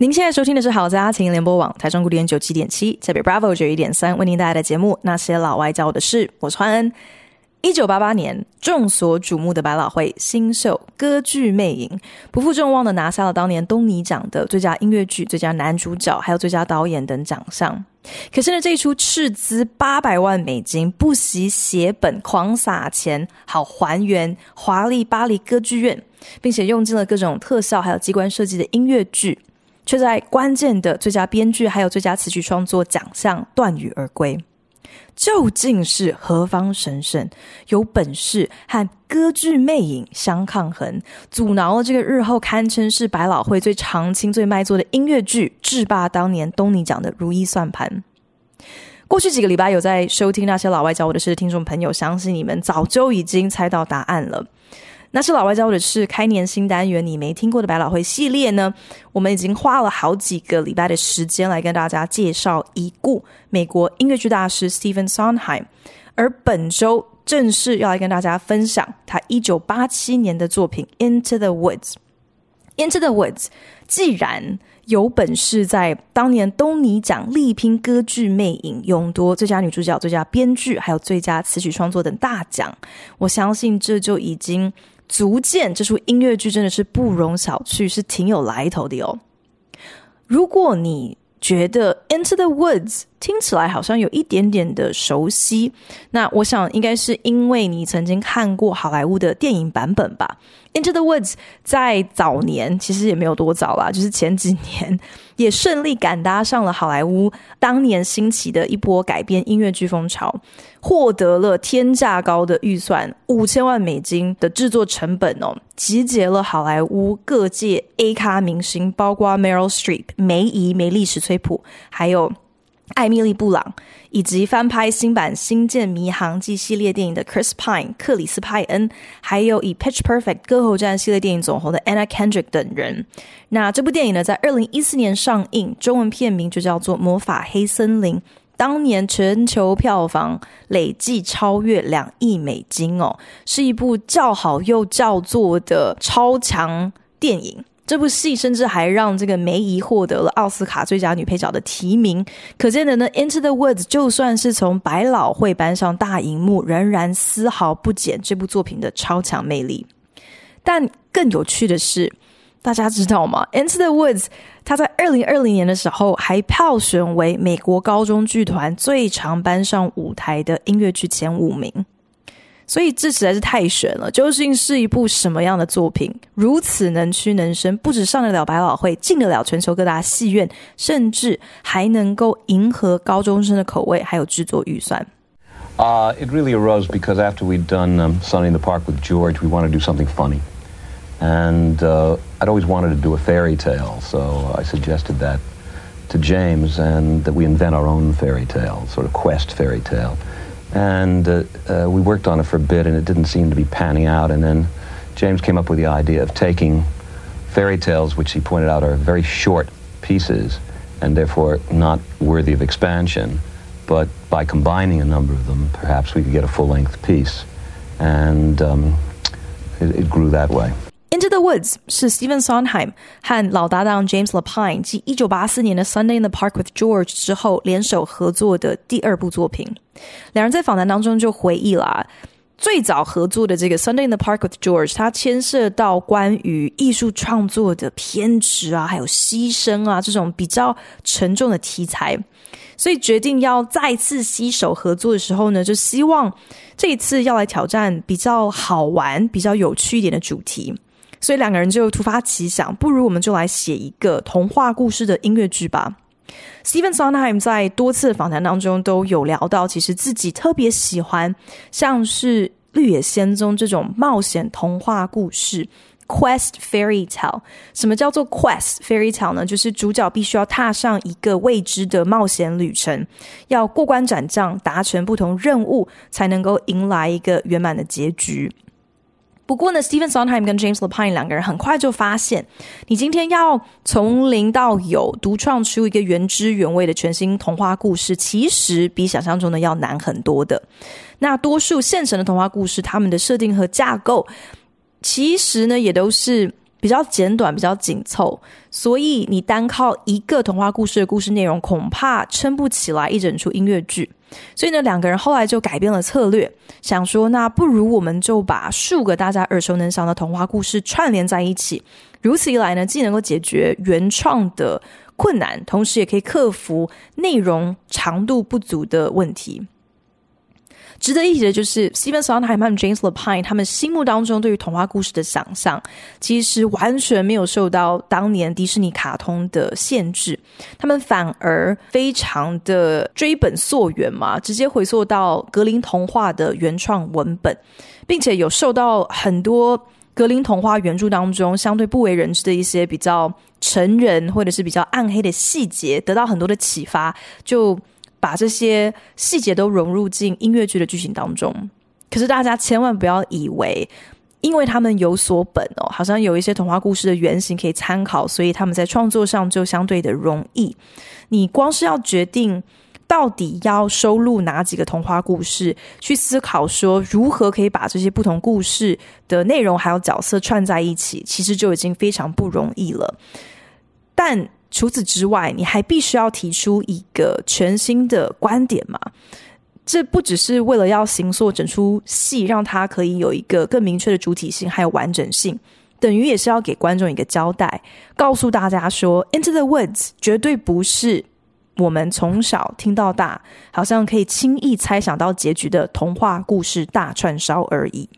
您现在收听的是好家庭联播网台中古典九七点七，台北 Bravo 九一点三，为您带来的节目《那些老外教我的事》，我是欢恩。一九八八年，众所瞩目的百老汇新秀《歌剧魅影》不负众望的拿下了当年东尼奖的最佳音乐剧、最佳男主角，还有最佳导演等奖项。可是呢，这一出斥资八百万美金、不惜血本、狂撒钱，好还原华丽巴黎歌剧院，并且用尽了各种特效还有机关设计的音乐剧，却在关键的最佳编剧还有最佳词曲创作奖项断羽而归。究竟是何方神圣，有本事和歌剧魅影相抗衡，阻挠了这个日后堪称是百老汇最长青、最卖座的音乐剧，制霸当年东尼奖的如意算盘？过去几个礼拜有在收听那些老外教我的事的听众朋友，相信你们早就已经猜到答案了。那是老外教我的是开年新单元，你没听过的百老汇系列呢？我们已经花了好几个礼拜的时间来跟大家介绍已故美国音乐剧大师 Stephen Sondheim，而本周正式要来跟大家分享他一九八七年的作品《Into the Woods》。《Into the Woods》既然有本事在当年东尼奖力拼歌剧魅影，勇夺最佳女主角、最佳编剧还有最佳词曲创作等大奖，我相信这就已经。足见这出音乐剧真的是不容小觑，是挺有来头的哟。如果你觉得《Into the Woods》听起来好像有一点点的熟悉，那我想应该是因为你曾经看过好莱坞的电影版本吧。《Into the Woods》在早年其实也没有多早啦，就是前几年 也顺利赶搭上了好莱坞当年兴起的一波改编音乐剧风潮，获得了天价高的预算，五千万美金的制作成本哦，集结了好莱坞各界 A 咖明星，包括 Meryl Streep 梅姨梅丽史崔普，还有。艾米丽·布朗，以及翻拍新版《星舰迷航记》系列电影的 Chris Pine 克里斯·派恩，还有以《Pitch Perfect》歌喉战系列电影走红的 Anna Kendrick 等人。那这部电影呢，在二零一四年上映，中文片名就叫做《魔法黑森林》。当年全球票房累计超越两亿美金哦，是一部叫好又叫座的超强电影。这部戏甚至还让这个梅姨获得了奥斯卡最佳女配角的提名，可见的呢，《Into the Woods》就算是从百老汇搬上大荧幕，仍然丝毫不减这部作品的超强魅力。但更有趣的是，大家知道吗？《Into the Woods》它在二零二零年的时候还票选为美国高中剧团最常搬上舞台的音乐剧前五名。所以这实在是太悬了！究竟是一部什么样的作品，如此能屈能伸，不止上得了百老汇，进得了全球各大戏院，甚至还能够迎合高中生的口味，还有制作预算。Uh, it really arose because after we'd done um, Sunday in the Park with George, we wanted to do something funny. And uh, I'd always wanted to do a fairy tale, so I suggested that to James, and that we invent our own fairy tale, sort of quest fairy tale. And uh, uh, we worked on it for a bit, and it didn't seem to be panning out. And then James came up with the idea of taking fairy tales, which he pointed out are very short pieces and therefore not worthy of expansion. But by combining a number of them, perhaps we could get a full-length piece. And um, it, it grew that way. Into the Woods 是 Steven Sondheim 和老搭档 James Lapine 继一九八四年的 Sunday in the Park with George 之后联手合作的第二部作品。两人在访谈当中就回忆了最早合作的这个 Sunday in the Park with George，它牵涉到关于艺术创作的偏执啊，还有牺牲啊这种比较沉重的题材，所以决定要再次携手合作的时候呢，就希望这一次要来挑战比较好玩、比较有趣一点的主题。所以两个人就突发奇想，不如我们就来写一个童话故事的音乐剧吧。Stephen Sondheim 在多次访谈当中都有聊到，其实自己特别喜欢像是《绿野仙踪》这种冒险童话故事，quest fairy tale。什么叫做 quest fairy tale 呢？就是主角必须要踏上一个未知的冒险旅程，要过关斩将，达成不同任务，才能够迎来一个圆满的结局。不过呢，Stephen Sondheim 跟 James Lapine 两个人很快就发现，你今天要从零到有独创出一个原汁原味的全新童话故事，其实比想象中的要难很多的。那多数现成的童话故事，他们的设定和架构，其实呢也都是比较简短、比较紧凑，所以你单靠一个童话故事的故事内容，恐怕撑不起来一整出音乐剧。所以呢，两个人后来就改变了策略，想说，那不如我们就把数个大家耳熟能详的童话故事串联在一起，如此一来呢，既能够解决原创的困难，同时也可以克服内容长度不足的问题。值得一提的就是，Stephen Sondheim 和 James Lapine 他们心目当中对于童话故事的想象，其实完全没有受到当年迪士尼卡通的限制，他们反而非常的追本溯源嘛，直接回溯到格林童话的原创文本，并且有受到很多格林童话原著当中相对不为人知的一些比较成人或者是比较暗黑的细节，得到很多的启发，就。把这些细节都融入进音乐剧的剧情当中，可是大家千万不要以为，因为他们有所本哦，好像有一些童话故事的原型可以参考，所以他们在创作上就相对的容易。你光是要决定到底要收录哪几个童话故事，去思考说如何可以把这些不同故事的内容还有角色串在一起，其实就已经非常不容易了。但除此之外，你还必须要提出一个全新的观点嘛？这不只是为了要形塑整出戏，让它可以有一个更明确的主体性，还有完整性，等于也是要给观众一个交代，告诉大家说，《Into the Woods》绝对不是我们从小听到大，好像可以轻易猜想到结局的童话故事大串烧而已。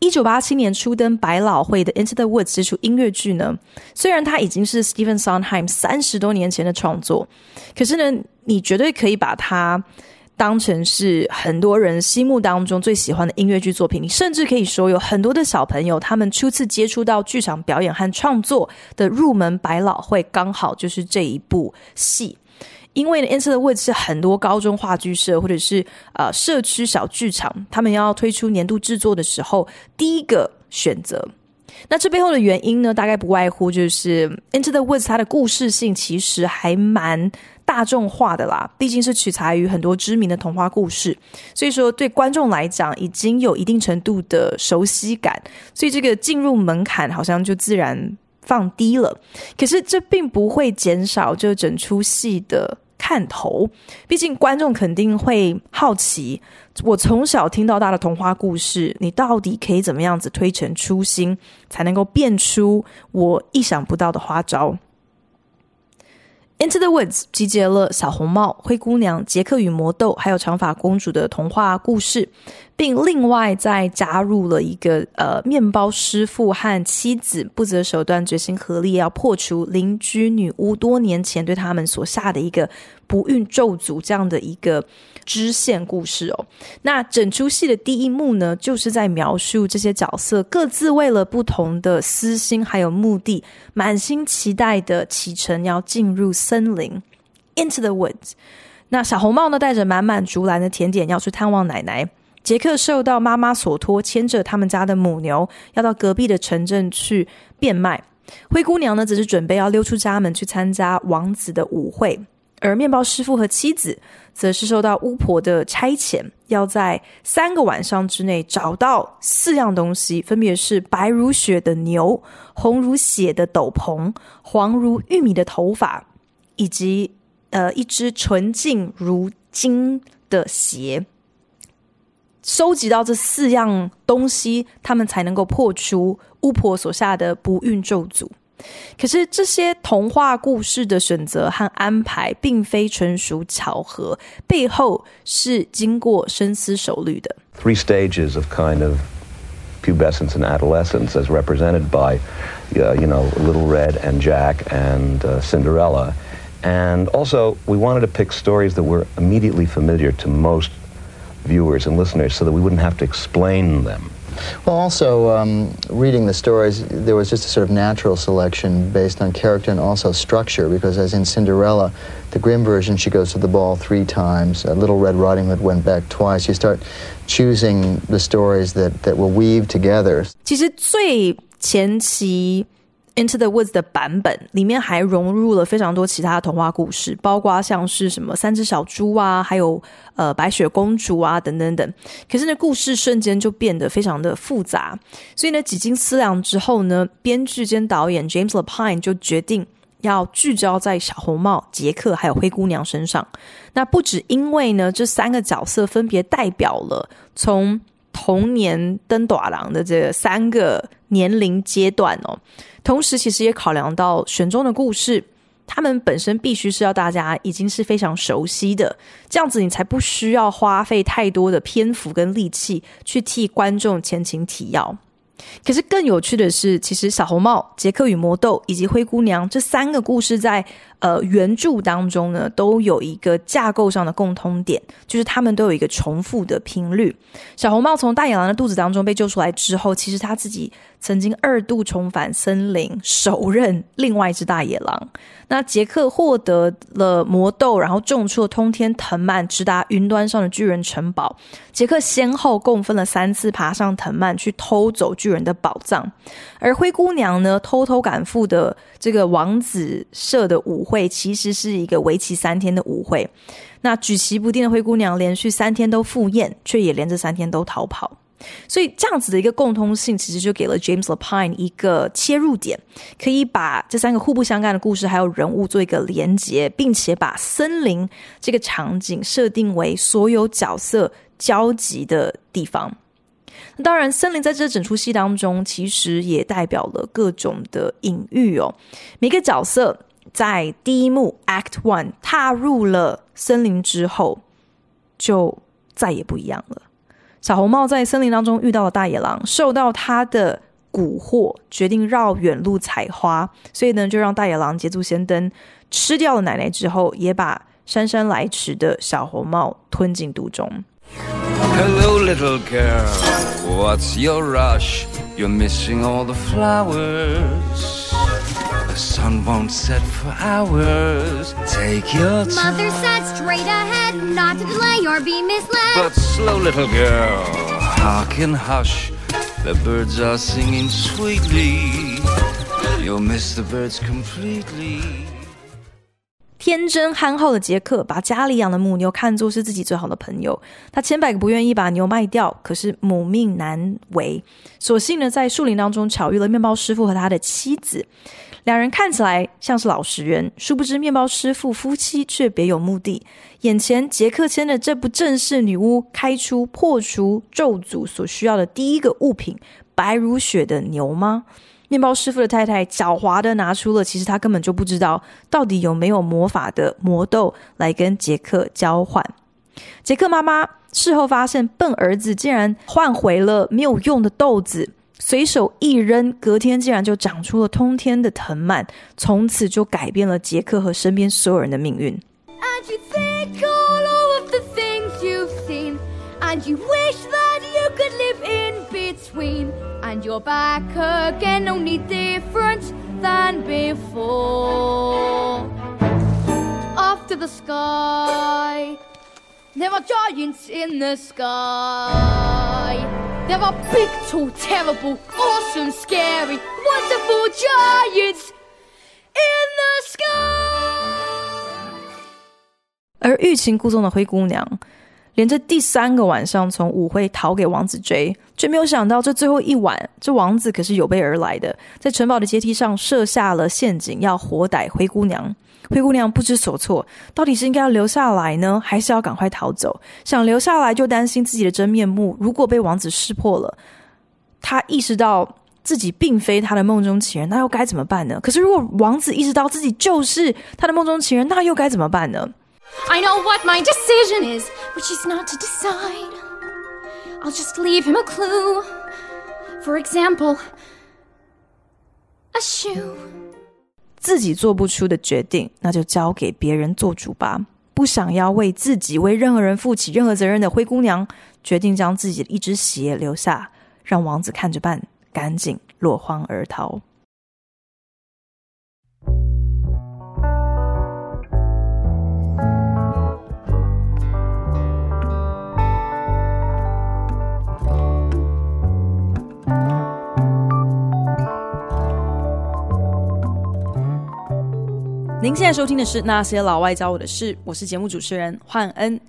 一九八七年初登百老汇的《Into the Woods》这出音乐剧呢，虽然它已经是 Stephen Sondheim 三十多年前的创作，可是呢，你绝对可以把它当成是很多人心目当中最喜欢的音乐剧作品。你甚至可以说，有很多的小朋友他们初次接触到剧场表演和创作的入门百老汇，刚好就是这一部戏。因为，Into the Woods 是很多高中话剧社或者是呃社区小剧场，他们要推出年度制作的时候，第一个选择。那这背后的原因呢，大概不外乎就是《Into the Woods》它的故事性其实还蛮大众化的啦，毕竟是取材于很多知名的童话故事，所以说对观众来讲已经有一定程度的熟悉感，所以这个进入门槛好像就自然放低了。可是这并不会减少这整出戏的。探头，毕竟观众肯定会好奇，我从小听到大的童话故事，你到底可以怎么样子推陈出新，才能够变出我意想不到的花招？Into the Woods 集结了小红帽、灰姑娘、杰克与魔豆，还有长发公主的童话故事，并另外再加入了一个呃面包师傅和妻子不择手段、决心合力要破除邻居女巫多年前对他们所下的一个不孕咒诅这样的一个支线故事哦。那整出戏的第一幕呢，就是在描述这些角色各自为了不同的私心还有目的，满心期待的启程要进入。森林，Into the Woods。那小红帽呢，带着满满竹篮的甜点要去探望奶奶。杰克受到妈妈所托，牵着他们家的母牛，要到隔壁的城镇去变卖。灰姑娘呢，则是准备要溜出家门去参加王子的舞会。而面包师傅和妻子，则是受到巫婆的差遣，要在三个晚上之内找到四样东西，分别是白如雪的牛、红如血的斗篷、黄如玉米的头发。以及呃，一只纯净如金的鞋，收集到这四样东西，他们才能够破除巫婆所下的不孕咒诅。可是这些童话故事的选择和安排，并非纯属巧合，背后是经过深思熟虑的。Three stages of kind of pubescence and adolescence, as represented by, you know, Little Red and Jack and Cinderella. And also, we wanted to pick stories that were immediately familiar to most viewers and listeners so that we wouldn't have to explain them. Well, also um, reading the stories, there was just a sort of natural selection based on character and also structure. Because as in Cinderella, the Grimm version, she goes to the ball three times. Uh, Little Red Riding Hood went back twice. You start choosing the stories that that will weave together. 其实最前期。 Into the Woods 的版本里面还融入了非常多其他童话故事，包括像是什么三只小猪啊，还有呃白雪公主啊等等等。可是呢，故事瞬间就变得非常的复杂，所以呢，几经思量之后呢，编剧兼导演 James Lapine 就决定要聚焦在小红帽、杰克还有灰姑娘身上。那不只因为呢，这三个角色分别代表了从童年登短廊的这三个年龄阶段哦。同时，其实也考量到选中的故事，他们本身必须是要大家已经是非常熟悉的，这样子你才不需要花费太多的篇幅跟力气去替观众前情提要。可是更有趣的是，其实《小红帽》、《杰克与魔豆》以及《灰姑娘》这三个故事在呃原著当中呢，都有一个架构上的共通点，就是他们都有一个重复的频率。小红帽从大野狼的肚子当中被救出来之后，其实他自己曾经二度重返森林，手刃另外一只大野狼。那杰克获得了魔豆，然后种出了通天藤蔓，直达云端上的巨人城堡。杰克先后共分了三次爬上藤蔓去偷走巨人的宝藏，而灰姑娘呢，偷偷赶赴的这个王子设的舞会，其实是一个为期三天的舞会。那举棋不定的灰姑娘连续三天都赴宴，却也连着三天都逃跑。所以这样子的一个共通性，其实就给了 James Lapine 一个切入点，可以把这三个互不相干的故事还有人物做一个连结，并且把森林这个场景设定为所有角色交集的地方。当然，森林在这整出戏当中，其实也代表了各种的隐喻哦。每个角色在第一幕 Act One 踏入了森林之后，就再也不一样了。小红帽在森林当中遇到了大野狼，受到他的蛊惑，决定绕远路采花，所以呢，就让大野狼捷足先登，吃掉了奶奶之后，也把姗姗来迟的小红帽吞进肚中。Hello, little girl, what's your rush? You're missing all the flowers. The sun won't set for hours. Take your time. Mother said straight ahead, not to delay or be misled. But slow, little girl, hearken, hush. The birds are singing sweetly. You'll miss the birds completely. 天真憨厚的杰克把家里养的母牛看作是自己最好的朋友，他千百个不愿意把牛卖掉，可是母命难违，所幸呢，在树林当中巧遇了面包师傅和他的妻子，两人看起来像是老实人，殊不知面包师傅夫妻却别有目的。眼前杰克牵的这不正是女巫开出破除咒诅所需要的第一个物品——白如雪的牛吗？面包师傅的太太狡猾的拿出了其实他根本就不知道到底有没有魔法的魔豆来跟杰克交换。杰克妈妈事后发现笨儿子竟然换回了没有用的豆子随手一扔隔天竟然就长出了通天的藤蔓从此就改变了杰克和身边所有人的命运。And you take all of the things you've seen? And you wish that you could live in between? And you're back again, only different than before. After the sky, there are giants in the sky. There are big, tall, terrible, awesome, scary, wonderful giants in the sky. 而欲擒故纵的灰姑娘。 连着第三个晚上从舞会逃给王子追，却没有想到这最后一晚，这王子可是有备而来的，在城堡的阶梯上设下了陷阱，要活逮灰姑娘。灰姑娘不知所措，到底是应该要留下来呢，还是要赶快逃走？想留下来就担心自己的真面目，如果被王子识破了，她意识到自己并非他的梦中情人，那又该怎么办呢？可是如果王子意识到自己就是他的梦中情人，那又该怎么办呢？I know what my decision is, which is not to decide. I'll just leave him a clue. For example, a shoe. 自己做不出的决定，那就交给别人做主吧。不想要为自己、为任何人负起任何责任的灰姑娘，决定将自己的一只鞋留下，让王子看着办，赶紧落荒而逃。您现在收听的是《那些老外教我的事》，我是节目主持人焕恩。《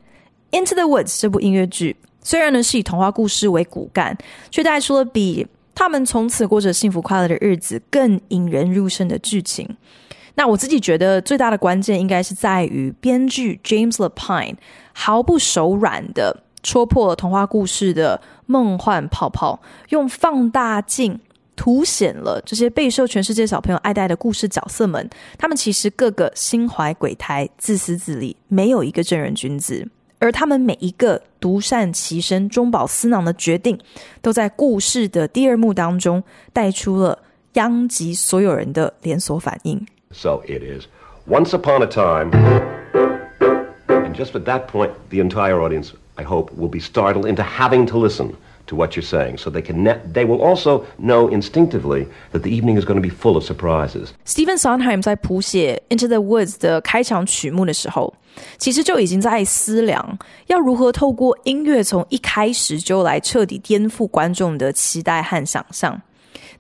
Into the Woods》这部音乐剧虽然呢是以童话故事为骨干，却带出了比他们从此过着幸福快乐的日子更引人入胜的剧情。那我自己觉得最大的关键应该是在于编剧 James Lapine 毫不手软地戳破了童话故事的梦幻泡泡，用放大镜。凸显了这些备受全世界小朋友爱戴的故事角色们，他们其实个个心怀鬼胎、自私自利，没有一个正人君子。而他们每一个独善其身、中饱私囊的决定，都在故事的第二幕当中带出了殃及所有人的连锁反应。So it is once upon a time, and just at that point, the entire audience, I hope, will be startled into having to listen. To what you're saying, so they can ne- they will also know instinctively that the evening is going to be full of surprises. Stephen Sondheim 在谱写《Into the Woods》的开场曲目的时候，其实就已经在思量要如何透过音乐从一开始就来彻底颠覆观众的期待和想象。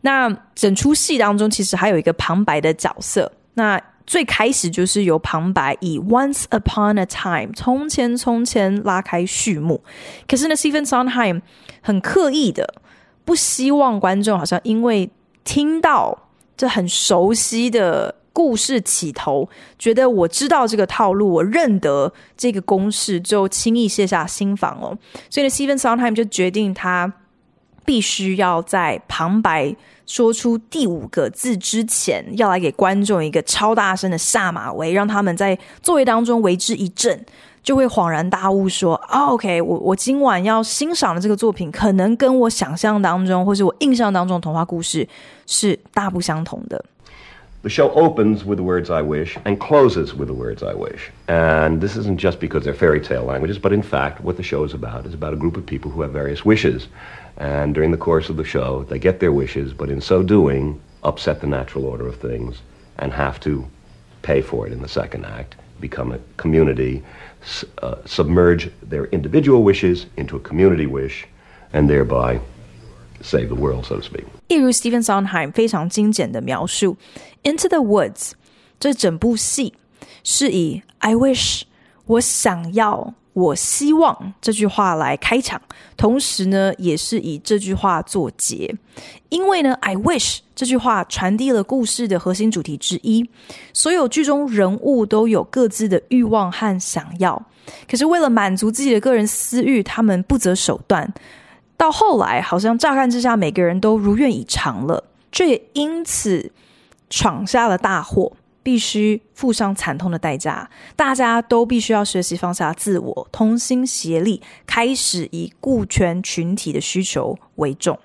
那整出戏当中，其实还有一个旁白的角色。那最开始就是由旁白以 Once upon a time 从前从前拉开序幕，可是呢，Stephen Sondheim 很刻意的不希望观众好像因为听到这很熟悉的故事起头，觉得我知道这个套路，我认得这个公式，就轻易卸下心防哦。所以呢，Stephen Sondheim 就决定他必须要在旁白。说出第五个字之前，要来给观众一个超大声的下马威，让他们在座位当中为之一振，就会恍然大悟说：“，OK，我我今晚要欣赏的这个作品，可能跟我想象当中或是我印象当中的童话故事是大不相同的。” The show opens with the words "I wish" and closes with the words "I wish," and this isn't just because they're fairy tale languages, but in fact, what the show is about is about a group of people who have various wishes. And during the course of the show, they get their wishes, but in so doing, upset the natural order of things and have to pay for it in the second act, become a community, uh, submerge their individual wishes into a community wish, and thereby save the world, so to speak. 一如 Stephen Sondheim 非常精简的描述，《Into the Woods》这整部戏是以 “I wish” 我想要。 我希望这句话来开场，同时呢，也是以这句话作结。因为呢，I wish 这句话传递了故事的核心主题之一。所有剧中人物都有各自的欲望和想要，可是为了满足自己的个人私欲，他们不择手段。到后来，好像乍看之下，每个人都如愿以偿了，这也因此闯下了大祸。必须付上惨痛的代价，大家都必须要学习放下自我，同心协力，开始以顾全群体的需求为重。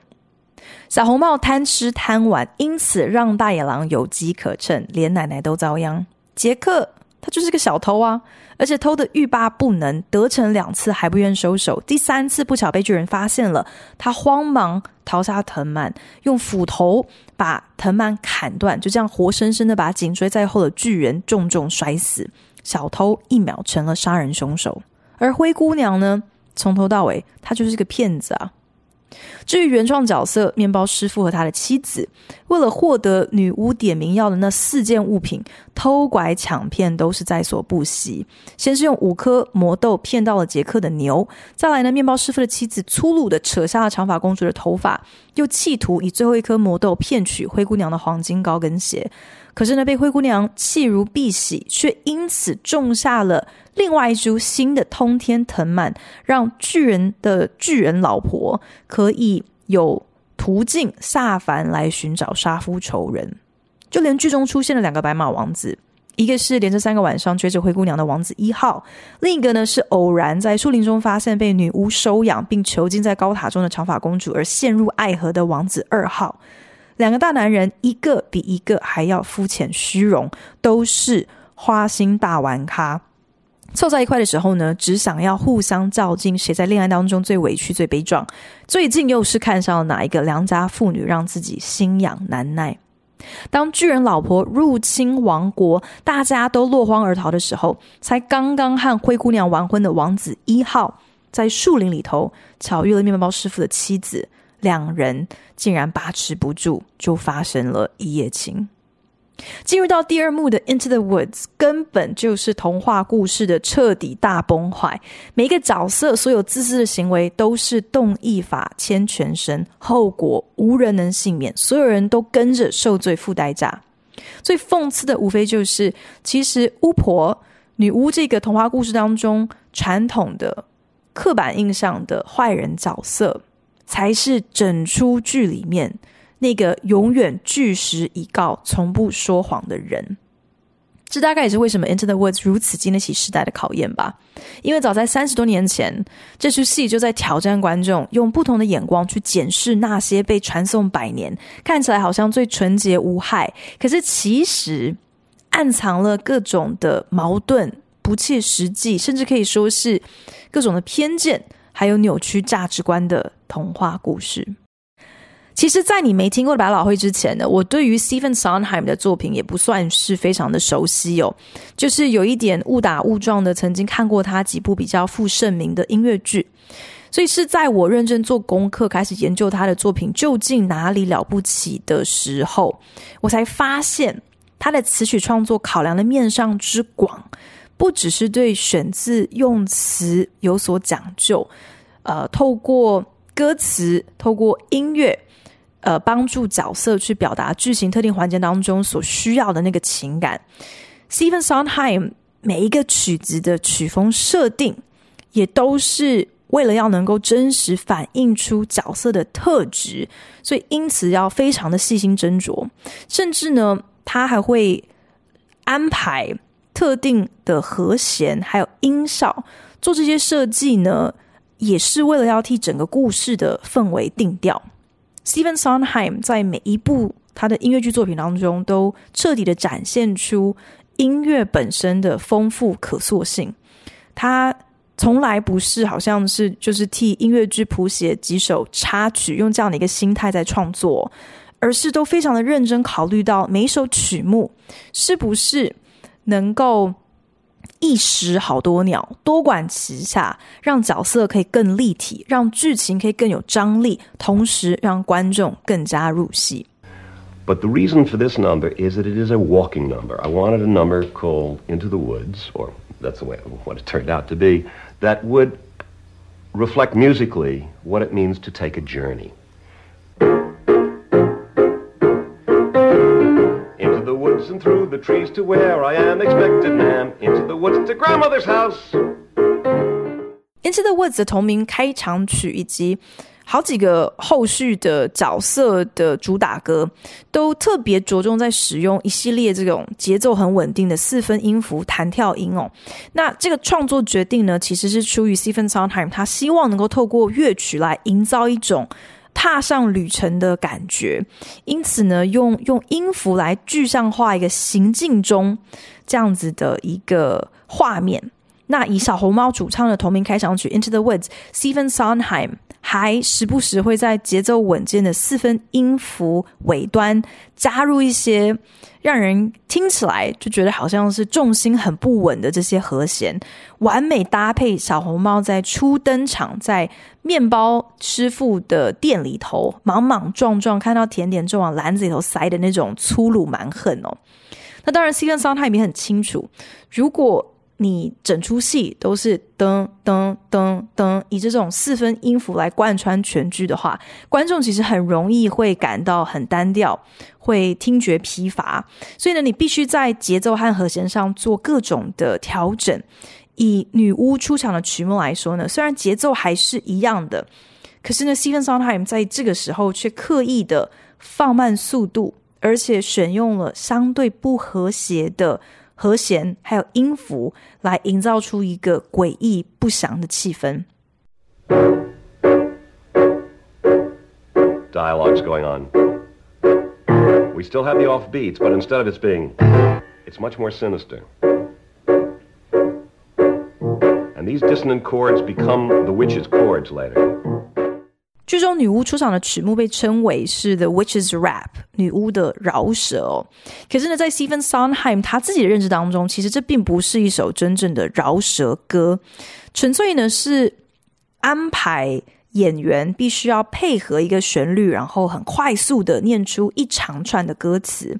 小红帽贪吃贪玩，因此让大野狼有机可乘，连奶奶都遭殃。杰克他就是个小偷啊，而且偷得欲罢不能，得逞两次还不愿收手，第三次不巧被巨人发现了，他慌忙逃下藤蔓，用斧头。把藤蔓砍断，就这样活生生的把紧追在后的巨人重重摔死。小偷一秒成了杀人凶手，而灰姑娘呢？从头到尾，她就是个骗子啊！至于原创角色面包师傅和他的妻子，为了获得女巫点名要的那四件物品，偷拐抢骗都是在所不惜。先是用五颗魔豆骗到了杰克的牛，再来呢，面包师傅的妻子粗鲁的扯下了长发公主的头发，又企图以最后一颗魔豆骗取灰姑娘的黄金高跟鞋。可是呢，被灰姑娘弃如敝屣，却因此种下了另外一株新的通天藤蔓，让巨人的巨人老婆可以有途径下凡来寻找杀夫仇人。就连剧中出现了两个白马王子，一个是连着三个晚上追着灰姑娘的王子一号，另一个呢是偶然在树林中发现被女巫收养并囚禁在高塔中的长发公主而陷入爱河的王子二号。两个大男人，一个比一个还要肤浅虚荣，都是花心大玩咖。凑在一块的时候呢，只想要互相较劲，谁在恋爱当中最委屈、最悲壮。最近又是看上了哪一个良家妇女，让自己心痒难耐。当巨人老婆入侵王国，大家都落荒而逃的时候，才刚刚和灰姑娘完婚的王子一号，在树林里头巧遇了面包师傅的妻子，两人竟然把持不住，就发生了一夜情。进入到第二幕的 Into the Woods，根本就是童话故事的彻底大崩坏。每一个角色所有自私的行为都是动一法牵全身，后果无人能幸免，所有人都跟着受罪付代价。最讽刺的无非就是，其实巫婆、女巫这个童话故事当中传统的刻板印象的坏人角色，才是整出剧里面。那个永远据实以告、从不说谎的人，这大概也是为什么《Into the Woods》如此经得起时代的考验吧。因为早在三十多年前，这出戏就在挑战观众，用不同的眼光去检视那些被传颂百年、看起来好像最纯洁无害，可是其实暗藏了各种的矛盾、不切实际，甚至可以说是各种的偏见，还有扭曲价值观的童话故事。其实，在你没听过百老汇之前呢，我对于 Stephen Sondheim 的作品也不算是非常的熟悉哦，就是有一点误打误撞的曾经看过他几部比较负盛名的音乐剧，所以是在我认真做功课，开始研究他的作品究竟哪里了不起的时候，我才发现他的词曲创作考量的面上之广，不只是对选字用词有所讲究，呃，透过歌词，透过音乐。呃，帮助角色去表达剧情特定环节当中所需要的那个情感。Stephen Sondheim 每一个曲子的曲风设定，也都是为了要能够真实反映出角色的特质，所以因此要非常的细心斟酌。甚至呢，他还会安排特定的和弦，还有音效，做这些设计呢，也是为了要替整个故事的氛围定调。Steven Sondheim 在每一部他的音乐剧作品当中，都彻底的展现出音乐本身的丰富可塑性。他从来不是好像是就是替音乐剧谱写几首插曲，用这样的一个心态在创作，而是都非常的认真考虑到每一首曲目是不是能够。一石好多鸟，多管齐下，让角色可以更立体，让剧情可以更有张力，同时让观众更加入戏。But the reason for this number is that it is a walking number. I wanted a number called Into the Woods, or that's the way what it turned out to be, that would reflect musically what it means to take a journey. The trees to where I am expected, ma'am. Into the woods to grandmother's house. Into the Woods 的同名开场曲以及好几个后续的角色的主打歌，都特别着重在使用一系列这种节奏很稳定的四分音符弹跳音哦。那这个创作决定呢，其实是出于 Stephen Sondheim，他希望能够透过乐曲来营造一种。踏上旅程的感觉，因此呢，用用音符来具象化一个行进中这样子的一个画面。那以小红帽主唱的同名开场曲《Into the Woods》，Stephen Sondheim 还时不时会在节奏稳健的四分音符尾端加入一些让人听起来就觉得好像是重心很不稳的这些和弦，完美搭配小红帽在初登场在面包师傅的店里头莽莽撞撞，看到甜点就往篮子里头塞的那种粗鲁蛮横哦。那当然，Stephen Sondheim 也很清楚，如果你整出戏都是噔噔噔噔，以这种四分音符来贯穿全剧的话，观众其实很容易会感到很单调，会听觉疲乏。所以呢，你必须在节奏和和弦上做各种的调整。以女巫出场的曲目来说呢，虽然节奏还是一样的，可是呢，Stephen Sondheim 在这个时候却刻意的放慢速度，而且选用了相对不和谐的。和弦还有音符，来营造出一个诡异不祥的气氛。Dialogues going on. We still have the off beats, but instead of it being, it's much more sinister. And these dissonant chords become the witch's chords later. 剧中女巫出场的曲目被称为是 The Witch's Rap，女巫的饶舌哦。可是呢，在 Stephen Sondheim 他自己的认知当中，其实这并不是一首真正的饶舌歌，纯粹呢是安排演员必须要配合一个旋律，然后很快速的念出一长串的歌词。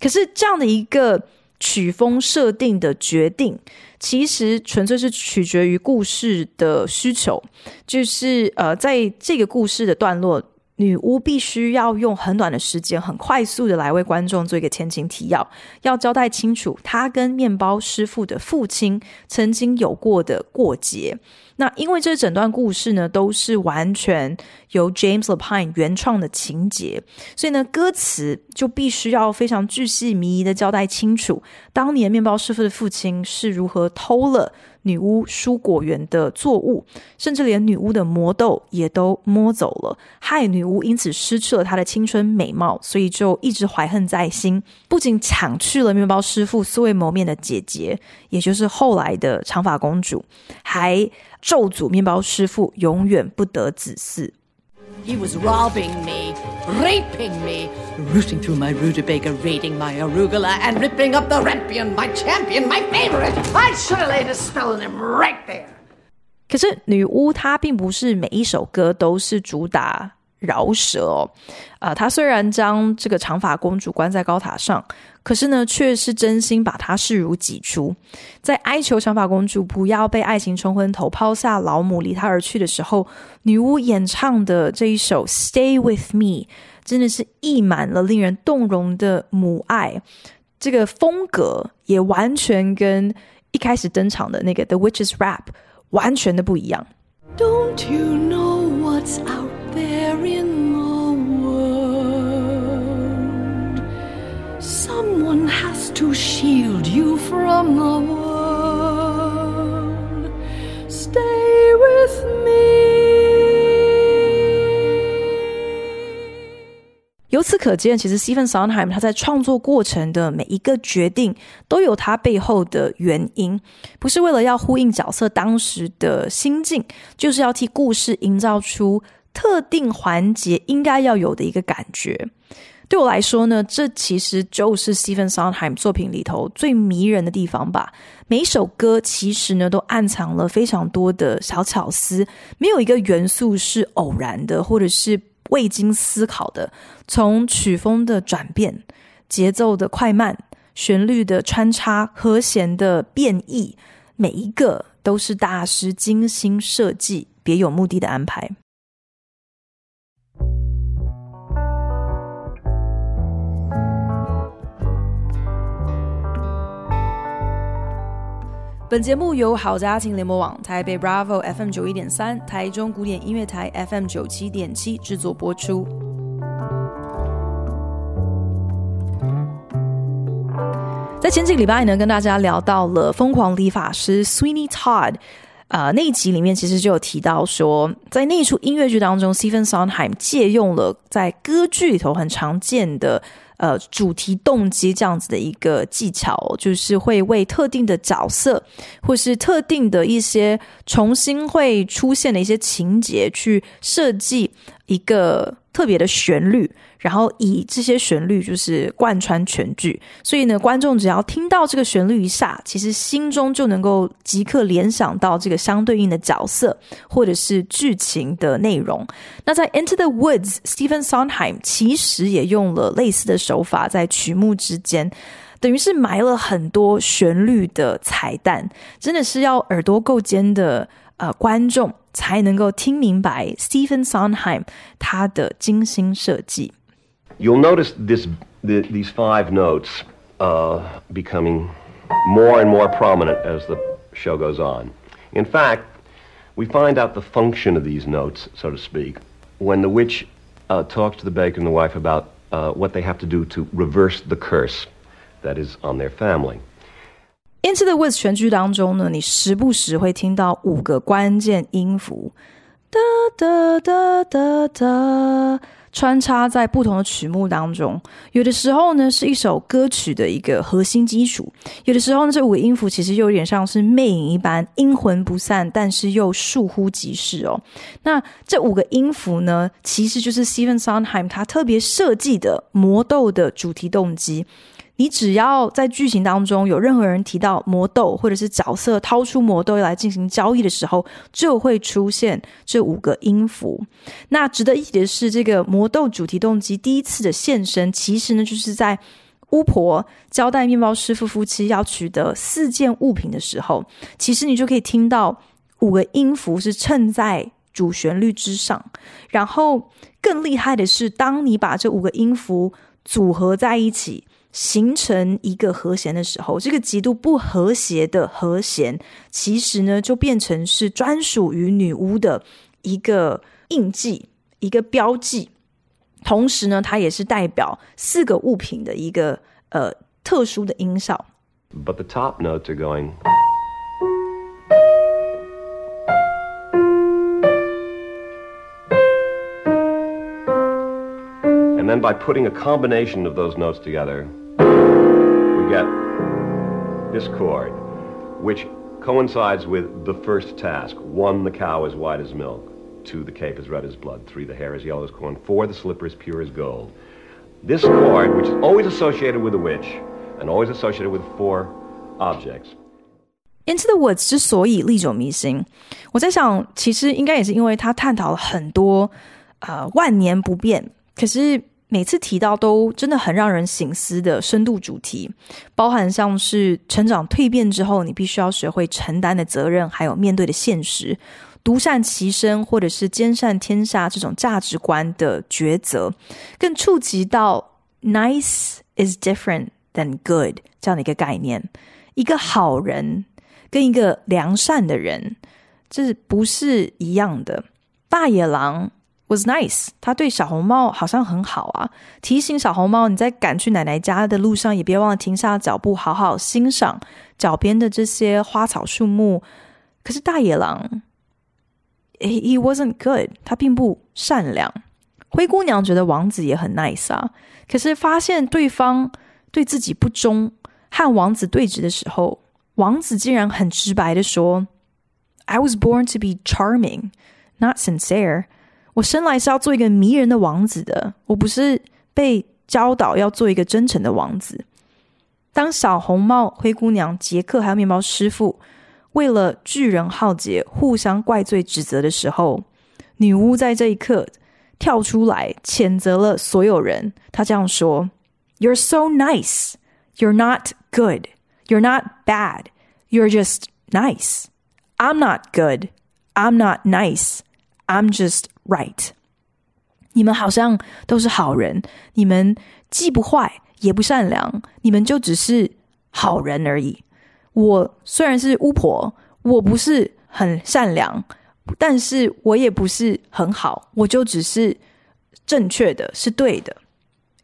可是这样的一个曲风设定的决定，其实纯粹是取决于故事的需求，就是呃，在这个故事的段落，女巫必须要用很短的时间，很快速的来为观众做一个前情提要，要交代清楚她跟面包师傅的父亲曾经有过的过节。那因为这整段故事呢，都是完全由 James Lapine 原创的情节，所以呢，歌词就必须要非常巨细靡遗的交代清楚，当年面包师傅的父亲是如何偷了女巫蔬果园的作物，甚至连女巫的魔豆也都摸走了，害女巫因此失去了她的青春美貌，所以就一直怀恨在心，不仅抢去了面包师傅素未谋面的姐姐，也就是后来的长发公主，还。咒诅面包师傅永远不得子嗣。He was robbing me, raping me, rooting through my rutabaga, raiding my arugula, and ripping up the rampion, my champion, my favorite. I should have laid a spell on him right there. 可是女巫她并不是每一首歌都是主打。饶舌哦，啊、呃，他虽然将这个长发公主关在高塔上，可是呢，却是真心把她视如己出。在哀求长发公主不要被爱情冲昏头，抛下老母离她而去的时候，女巫演唱的这一首《Stay with Me》，真的是溢满了令人动容的母爱。这个风格也完全跟一开始登场的那个《The Witch's Rap》完全的不一样。Don't you know what's out there in the world? Someone has to shield you from the world. Stay with me. 由此可见，其实 Stephen Sondheim 他在创作过程的每一个决定都有他背后的原因，不是为了要呼应角色当时的心境，就是要替故事营造出特定环节应该要有的一个感觉。对我来说呢，这其实就是 Stephen Sondheim 作品里头最迷人的地方吧。每一首歌其实呢，都暗藏了非常多的小巧思，没有一个元素是偶然的，或者是。未经思考的，从曲风的转变、节奏的快慢、旋律的穿插、和弦的变异，每一个都是大师精心设计、别有目的的安排。本节目由好家庭联播网、台北 Bravo FM 九一点三、台中古典音乐台 FM 九七点七制作播出。在前几个礼拜呢，跟大家聊到了疯狂理发师 Sweeney Todd，呃，那一集里面其实就有提到说，在那一出音乐剧当中，Stephen Sondheim 借用了在歌剧里头很常见的。呃，主题动机这样子的一个技巧，就是会为特定的角色，或是特定的一些重新会出现的一些情节，去设计一个特别的旋律。然后以这些旋律就是贯穿全剧，所以呢，观众只要听到这个旋律一下，其实心中就能够即刻联想到这个相对应的角色或者是剧情的内容。那在《Into the Woods》，Stephen Sondheim 其实也用了类似的手法，在曲目之间，等于是埋了很多旋律的彩蛋，真的是要耳朵够尖的呃观众才能够听明白 Stephen Sondheim 他的精心设计。You'll notice this, the, these five notes uh, becoming more and more prominent as the show goes on. In fact, we find out the function of these notes, so to speak, when the witch uh, talks to the baker and the wife about uh, what they have to do to reverse the curse that is on their family. Into the Woods 全剧当中呢，你时不时会听到五个关键音符，哒哒哒哒哒。穿插在不同的曲目当中。有的时候呢，是一首歌曲的一个核心基础；有的时候呢，这五个音符其实又有点像是魅影一般，阴魂不散，但是又倏忽即逝哦。那这五个音符呢，其实就是 Stephen Sondheim 他特别设计的魔豆的主题动机。你只要在剧情当中有任何人提到魔豆，或者是角色掏出魔豆来进行交易的时候，就会出现这五个音符。那值得一提的是，这个魔豆主题动机第一次的现身，其实呢就是在巫婆交代面包师傅夫妻要取得四件物品的时候，其实你就可以听到五个音符是衬在主旋律之上。然后更厉害的是，当你把这五个音符组合在一起。形成一个和弦的时候，这个极度不和谐的和弦，其实呢就变成是专属于女巫的一个印记、一个标记。同时呢，它也是代表四个物品的一个呃特殊的音效。But the top notes are going. And then by putting a combination of those notes together. get this chord, which coincides with the first task. One, the cow is white as milk. Two, the cape is red as blood. Three, the hair is yellow as corn. Four, the slipper is pure as gold. This chord, which is always associated with a witch and always associated with four objects. Into the Woods 之所以历久弥新，我在想，其实应该也是因为他探讨了很多呃万年不变，可是。 每次提到都真的很让人省思的深度主题，包含像是成长蜕变之后，你必须要学会承担的责任，还有面对的现实，独善其身或者是兼善天下这种价值观的抉择，更触及到 nice is different than good 这样的一个概念，一个好人跟一个良善的人，这不是一样的。大野狼。Was nice，他对小红帽好像很好啊，提醒小红帽你在赶去奶奶家的路上，也别忘了停下脚步，好好欣赏脚边的这些花草树木。可是大野狼，he, he wasn't good，他并不善良。灰姑娘觉得王子也很 nice 啊，可是发现对方对自己不忠，和王子对峙的时候，王子竟然很直白的说：“I was born to be charming, not sincere。”我生来是要做一个迷人的王子的，我不是被教导要做一个真诚的王子。当小红帽、灰姑娘、杰克还有面包师傅为了巨人浩劫互相怪罪指责的时候，女巫在这一刻跳出来谴责了所有人。她这样说：“You're so nice. You're not good. You're not bad. You're just nice. I'm not good. I'm not nice. I'm just.” Right，你们好像都是好人，你们既不坏也不善良，你们就只是好人而已。我虽然是巫婆，我不是很善良，但是我也不是很好，我就只是正确的，是对的。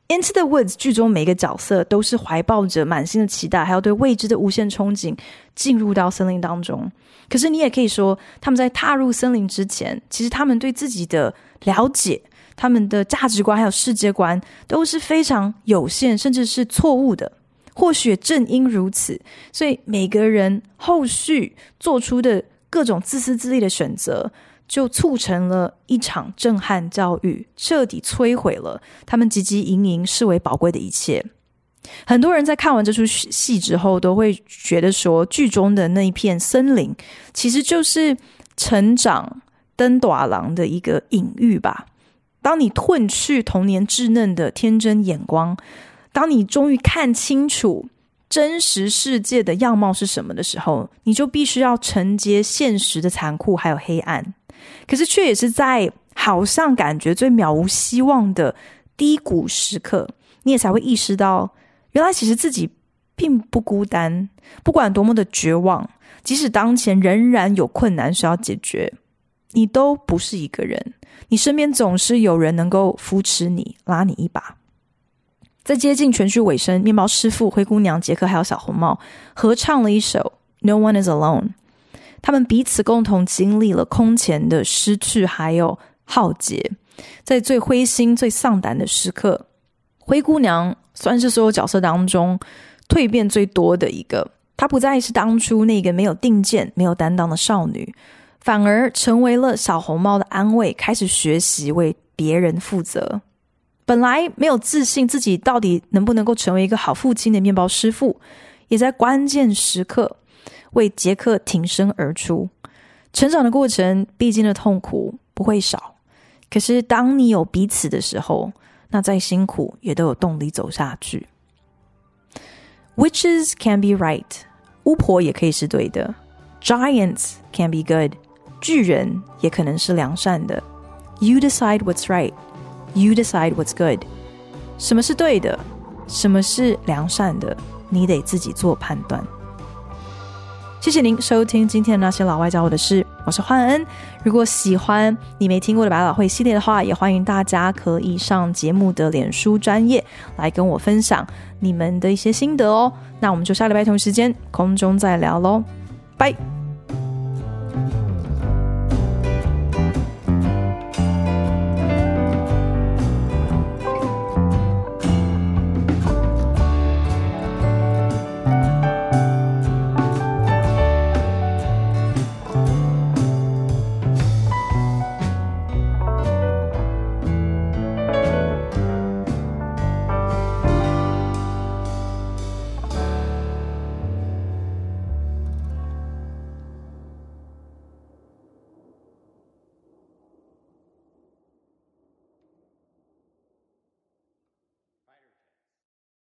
Into the Woods 剧中每个角色都是怀抱着满心的期待，还有对未知的无限憧憬，进入到森林当中。可是你也可以说，他们在踏入森林之前，其实他们对自己的了解、他们的价值观还有世界观都是非常有限，甚至是错误的。或许正因如此，所以每个人后续做出的各种自私自利的选择。就促成了一场震撼教育，彻底摧毁了他们汲汲营营视为宝贵的一切。很多人在看完这出戏之后，都会觉得说，剧中的那一片森林，其实就是成长登大人的一个隐喻吧。当你褪去童年稚嫩的天真眼光，当你终于看清楚真实世界的样貌是什么的时候，你就必须要承接现实的残酷还有黑暗。可是，却也是在好像感觉最渺无希望的低谷时刻，你也才会意识到，原来其实自己并不孤单。不管多么的绝望，即使当前仍然有困难需要解决，你都不是一个人。你身边总是有人能够扶持你、拉你一把。在接近全剧尾声，面包师傅、灰姑娘、杰克还有小红帽合唱了一首《No One Is Alone》。他们彼此共同经历了空前的失去，还有浩劫。在最灰心、最丧胆的时刻，灰姑娘算是所有角色当中蜕变最多的一个。她不再是当初那个没有定见、没有担当的少女，反而成为了小红帽的安慰，开始学习为别人负责。本来没有自信自己到底能不能够成为一个好父亲的面包师傅，也在关键时刻为杰克挺身而出。成长的过程必经的痛苦不会少，可是当你有彼此的时候，那再辛苦也都有动力走下去。Witches can be right，巫婆也可以是对的。Giants can be good，巨人也可能是良善的。You decide what's right。You decide what's good，什么是对的，什么是良善的，你得自己做判断。谢谢您收听今天的那些老外教我的事，我是焕恩。如果喜欢你没听过的百老汇系列的话，也欢迎大家可以上节目的脸书专页来跟我分享你们的一些心得哦。那我们就下礼拜同时间空中再聊喽，拜。